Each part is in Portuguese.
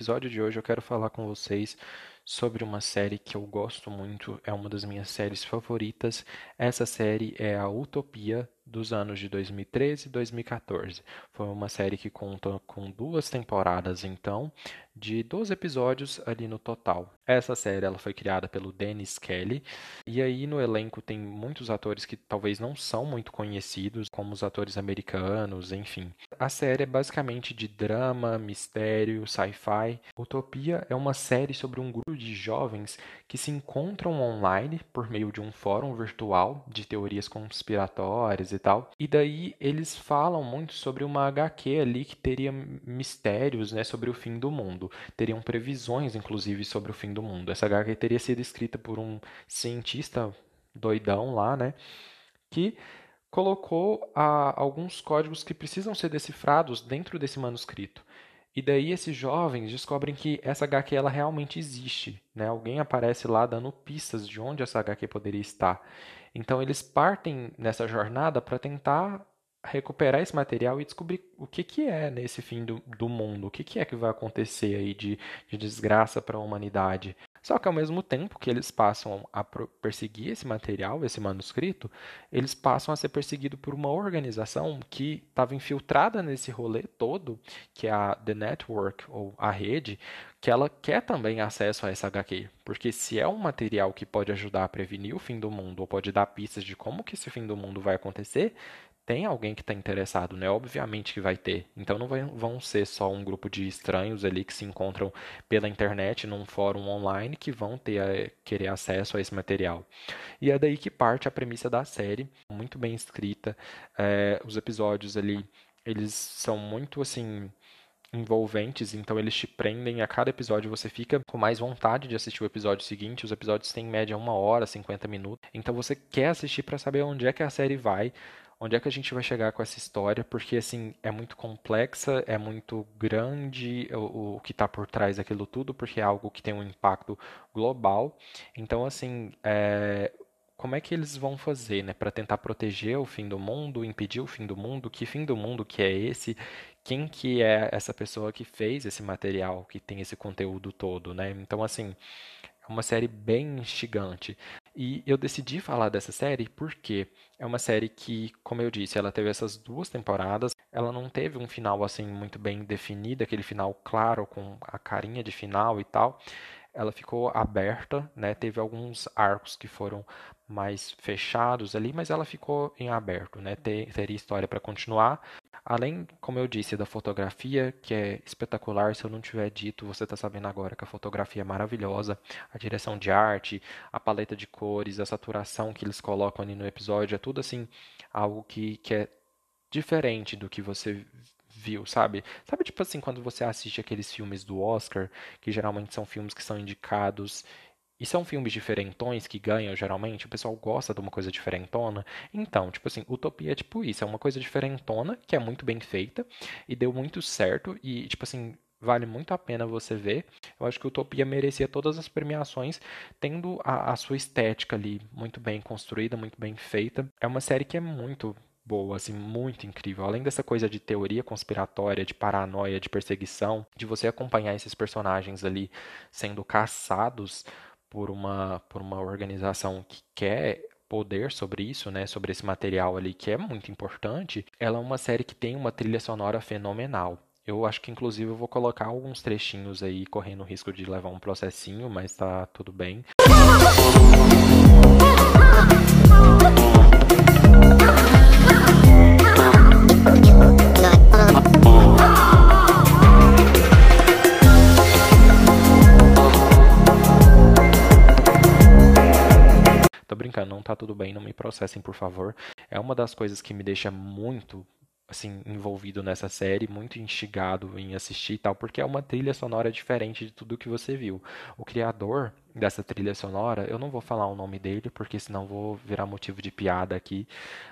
episódio de hoje eu quero falar com vocês sobre uma série que eu gosto muito, é uma das minhas séries favoritas. Essa série é a Utopia dos anos de 2013 e 2014. Foi uma série que conta com duas temporadas, então, de 12 episódios ali no total. Essa série ela foi criada pelo Dennis Kelly, e aí no elenco tem muitos atores que talvez não são muito conhecidos, como os atores americanos, enfim. A série é basicamente de drama, mistério, sci-fi. Utopia é uma série sobre um grupo de jovens que se encontram online por meio de um fórum virtual de teorias conspiratórias e tal. E daí eles falam muito sobre uma HQ ali que teria mistérios, né, sobre o fim do mundo. Teriam previsões, inclusive, sobre o fim do mundo. Essa HQ teria sido escrita por um cientista doidão lá, né, que colocou ah, alguns códigos que precisam ser decifrados dentro desse manuscrito. E daí esses jovens descobrem que essa HQ ela realmente existe, né? Alguém aparece lá dando pistas de onde essa HQ poderia estar. Então eles partem nessa jornada para tentar recuperar esse material e descobrir o que, que é nesse fim do, do mundo, o que, que é que vai acontecer aí de, de desgraça para a humanidade. Só que ao mesmo tempo que eles passam a perseguir esse material, esse manuscrito, eles passam a ser perseguidos por uma organização que estava infiltrada nesse rolê todo, que é a The Network, ou a rede, que ela quer também acesso a essa HQ. Porque se é um material que pode ajudar a prevenir o fim do mundo, ou pode dar pistas de como que esse fim do mundo vai acontecer, tem alguém que está interessado, né? Obviamente que vai ter. Então não vão ser só um grupo de estranhos ali que se encontram pela internet num fórum online que vão ter a, querer acesso a esse material. E é daí que parte a premissa da série, muito bem escrita. É, os episódios ali, eles são muito assim envolventes, então eles te prendem. A cada episódio você fica com mais vontade de assistir o episódio seguinte. Os episódios têm em média uma hora, 50 minutos. Então você quer assistir para saber onde é que a série vai onde é que a gente vai chegar com essa história, porque assim é muito complexa, é muito grande o, o que está por trás daquilo tudo, porque é algo que tem um impacto global. Então assim, é, como é que eles vão fazer, né, para tentar proteger o fim do mundo, impedir o fim do mundo? Que fim do mundo que é esse? Quem que é essa pessoa que fez esse material, que tem esse conteúdo todo, né? Então assim, é uma série bem instigante. E eu decidi falar dessa série porque é uma série que, como eu disse, ela teve essas duas temporadas. Ela não teve um final assim muito bem definido, aquele final claro com a carinha de final e tal. Ela ficou aberta, né? Teve alguns arcos que foram mais fechados ali, mas ela ficou em aberto, né? Ter, teria história para continuar. Além, como eu disse, da fotografia, que é espetacular, se eu não tiver dito, você está sabendo agora que a fotografia é maravilhosa, a direção de arte, a paleta de cores, a saturação que eles colocam ali no episódio, é tudo assim, algo que, que é diferente do que você viu, sabe? Sabe, tipo assim, quando você assiste aqueles filmes do Oscar, que geralmente são filmes que são indicados e são filmes diferentões que ganham geralmente, o pessoal gosta de uma coisa diferentona. Então, tipo assim, Utopia é tipo isso, é uma coisa diferentona, que é muito bem feita e deu muito certo e tipo assim, vale muito a pena você ver. Eu acho que Utopia merecia todas as premiações, tendo a, a sua estética ali muito bem construída, muito bem feita. É uma série que é muito boa, assim, muito incrível. Além dessa coisa de teoria conspiratória, de paranoia, de perseguição, de você acompanhar esses personagens ali sendo caçados por uma, por uma organização que quer poder sobre isso, né, sobre esse material ali que é muito importante, ela é uma série que tem uma trilha sonora fenomenal. Eu acho que inclusive eu vou colocar alguns trechinhos aí correndo o risco de levar um processinho, mas tá tudo bem. por favor. É uma das coisas que me deixa muito assim envolvido nessa série, muito instigado em assistir e tal, porque é uma trilha sonora diferente de tudo que você viu. O criador dessa trilha sonora, eu não vou falar o nome dele, porque senão vou virar motivo de piada aqui,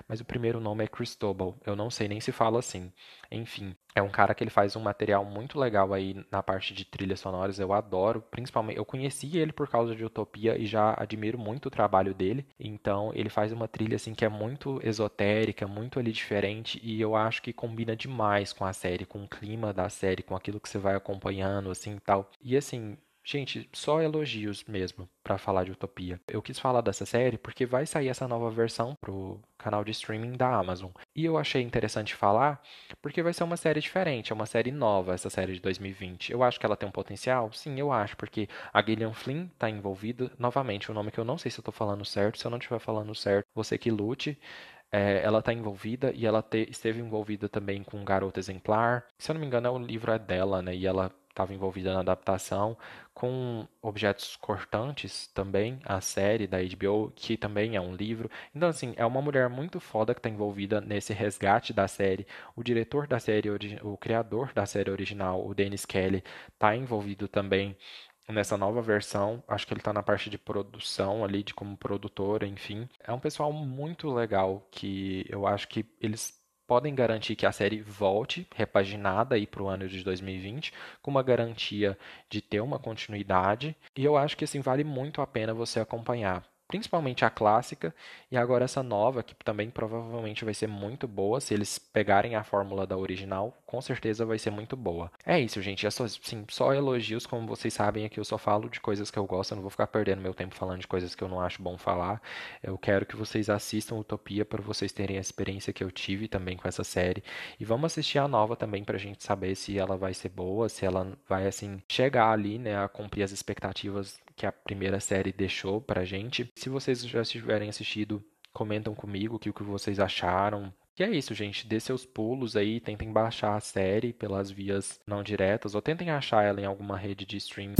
mas o primeiro nome é Cristobal. Eu não sei nem se fala assim. Enfim, É um cara que ele faz um material muito legal aí na parte de trilhas sonoras, eu adoro, principalmente, eu conheci ele por causa de Utopia e já admiro muito o trabalho dele. Então, ele faz uma trilha assim que é muito esotérica, muito ali diferente e eu acho que combina demais com a série, com o clima da série, com aquilo que você vai acompanhando assim tal. E assim, Gente, só elogios mesmo para falar de Utopia. Eu quis falar dessa série porque vai sair essa nova versão pro canal de streaming da Amazon. E eu achei interessante falar porque vai ser uma série diferente, é uma série nova, essa série de 2020. Eu acho que ela tem um potencial? Sim, eu acho, porque a Gillian Flynn está envolvida. Novamente, o um nome que eu não sei se eu estou falando certo. Se eu não estiver falando certo, você que lute. É, ela está envolvida e ela te, esteve envolvida também com um Garoto Exemplar. Se eu não me engano, o livro é dela, né? E ela estava envolvida na adaptação, com Objetos Cortantes também, a série da HBO, que também é um livro. Então, assim, é uma mulher muito foda que está envolvida nesse resgate da série. O diretor da série, o criador da série original, o Dennis Kelly, está envolvido também nessa nova versão. Acho que ele está na parte de produção ali, de como produtor, enfim. É um pessoal muito legal que eu acho que eles podem garantir que a série volte repaginada aí para o ano de 2020, com uma garantia de ter uma continuidade. E eu acho que assim vale muito a pena você acompanhar principalmente a clássica, e agora essa nova, que também provavelmente vai ser muito boa, se eles pegarem a fórmula da original, com certeza vai ser muito boa. É isso, gente, é só, sim, só elogios, como vocês sabem aqui eu só falo de coisas que eu gosto, eu não vou ficar perdendo meu tempo falando de coisas que eu não acho bom falar. Eu quero que vocês assistam Utopia para vocês terem a experiência que eu tive também com essa série, e vamos assistir a nova também pra gente saber se ela vai ser boa, se ela vai assim chegar ali, né, a cumprir as expectativas que a primeira série deixou pra gente. Se vocês já tiverem assistido, comentam comigo que, o que vocês acharam. E é isso, gente. Dê seus pulos aí, tentem baixar a série pelas vias não diretas ou tentem achar ela em alguma rede de streaming.